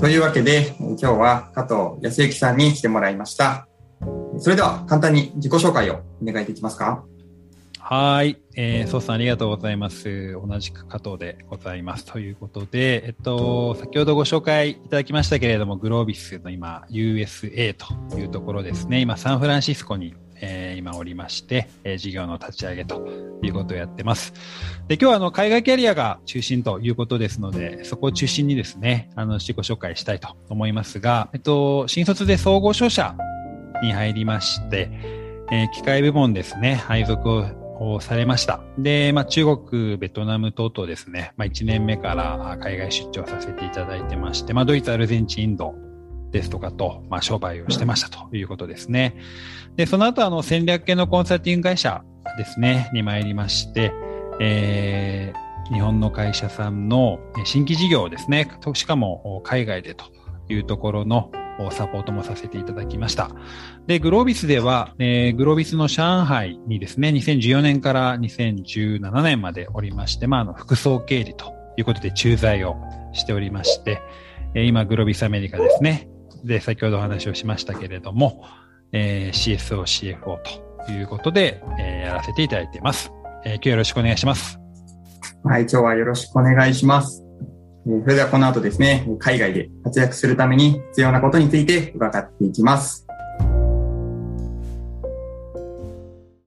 というわけで、今日は加藤康之さんに来てもらいました。それでは簡単に自己紹介をお願いできますか？はい。えー、ソーさんありがとうございます。同じく加藤でございます。ということで、えっと、先ほどご紹介いただきましたけれども、グロービスの今、USA というところですね。今、サンフランシスコに、今おりまして、えー、事業の立ち上げということをやってます。で、今日はあの、海外キャリアが中心ということですので、そこを中心にですね、あの、自己紹介したいと思いますが、えっと、新卒で総合商社に入りまして、えー、機械部門ですね、配属をされました。で、まあ、中国、ベトナム等々ですね、まあ、1年目から海外出張させていただいてまして、まあ、ドイツ、アルゼンチン、インドですとかと、まあ、商売をしてましたということですね。で、その後、あの、戦略系のコンサルティング会社ですね、に参りまして、えー、日本の会社さんの新規事業ですね、しかも海外でというところのサポートもさせていただきました。で、グロービスでは、えー、グロービスの上海にですね、2014年から2017年までおりまして、まあ、あの、副総経理ということで駐在をしておりまして、今、グロービスアメリカですね。で、先ほどお話をしましたけれども、えー、CSO、CFO ということで、えー、やらせていただいています。えー、今日よろしくお願いします。はい、今日はよろしくお願いします。それではこの後ですね、海外で活躍するために必要なことについて伺っていきます。